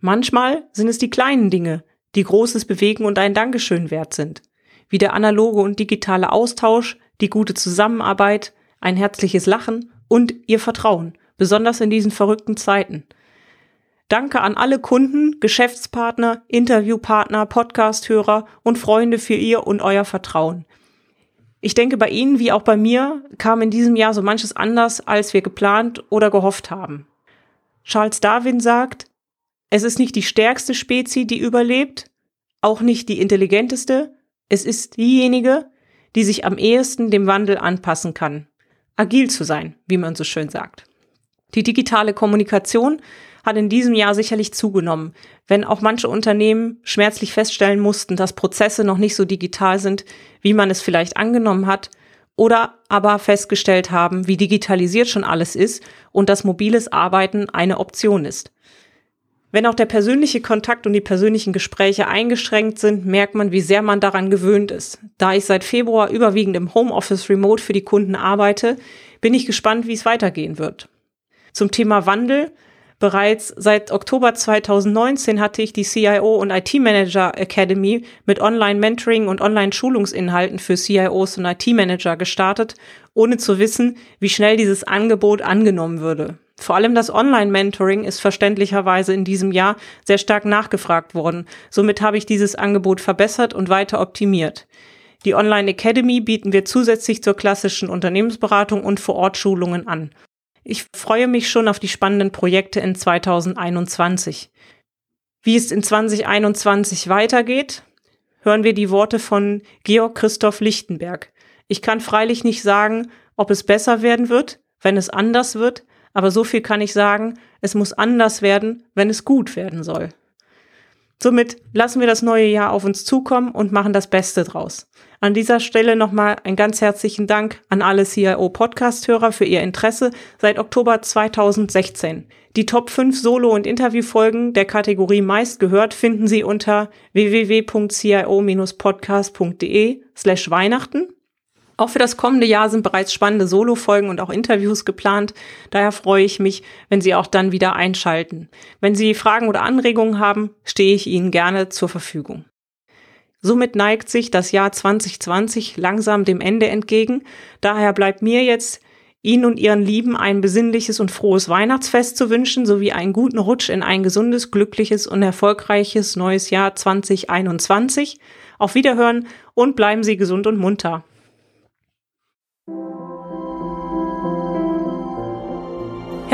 Manchmal sind es die kleinen Dinge, die Großes bewegen und ein Dankeschön wert sind, wie der analoge und digitale Austausch, die gute Zusammenarbeit, ein herzliches Lachen und ihr Vertrauen, besonders in diesen verrückten Zeiten. Danke an alle Kunden, Geschäftspartner, Interviewpartner, Podcasthörer und Freunde für ihr und euer Vertrauen. Ich denke, bei Ihnen wie auch bei mir kam in diesem Jahr so manches anders, als wir geplant oder gehofft haben. Charles Darwin sagt, es ist nicht die stärkste Spezie, die überlebt, auch nicht die intelligenteste, es ist diejenige, die sich am ehesten dem Wandel anpassen kann. Agil zu sein, wie man so schön sagt. Die digitale Kommunikation hat in diesem Jahr sicherlich zugenommen, wenn auch manche Unternehmen schmerzlich feststellen mussten, dass Prozesse noch nicht so digital sind, wie man es vielleicht angenommen hat, oder aber festgestellt haben, wie digitalisiert schon alles ist und dass mobiles Arbeiten eine Option ist. Wenn auch der persönliche Kontakt und die persönlichen Gespräche eingeschränkt sind, merkt man, wie sehr man daran gewöhnt ist. Da ich seit Februar überwiegend im Homeoffice Remote für die Kunden arbeite, bin ich gespannt, wie es weitergehen wird. Zum Thema Wandel. Bereits seit Oktober 2019 hatte ich die CIO und IT Manager Academy mit Online-Mentoring und Online-Schulungsinhalten für CIOs und IT Manager gestartet, ohne zu wissen, wie schnell dieses Angebot angenommen würde. Vor allem das Online-Mentoring ist verständlicherweise in diesem Jahr sehr stark nachgefragt worden. Somit habe ich dieses Angebot verbessert und weiter optimiert. Die Online Academy bieten wir zusätzlich zur klassischen Unternehmensberatung und Vor-Ort-Schulungen an. Ich freue mich schon auf die spannenden Projekte in 2021. Wie es in 2021 weitergeht, hören wir die Worte von Georg Christoph Lichtenberg. Ich kann freilich nicht sagen, ob es besser werden wird, wenn es anders wird, aber so viel kann ich sagen, es muss anders werden, wenn es gut werden soll. Somit lassen wir das neue Jahr auf uns zukommen und machen das Beste draus. An dieser Stelle nochmal einen ganz herzlichen Dank an alle CIO-Podcast-Hörer für ihr Interesse seit Oktober 2016. Die Top 5 Solo- und Interviewfolgen der Kategorie meist gehört finden Sie unter www.cio-podcast.de slash Weihnachten auch für das kommende Jahr sind bereits spannende Solo-Folgen und auch Interviews geplant. Daher freue ich mich, wenn Sie auch dann wieder einschalten. Wenn Sie Fragen oder Anregungen haben, stehe ich Ihnen gerne zur Verfügung. Somit neigt sich das Jahr 2020 langsam dem Ende entgegen. Daher bleibt mir jetzt Ihnen und Ihren Lieben ein besinnliches und frohes Weihnachtsfest zu wünschen, sowie einen guten Rutsch in ein gesundes, glückliches und erfolgreiches neues Jahr 2021. Auf Wiederhören und bleiben Sie gesund und munter.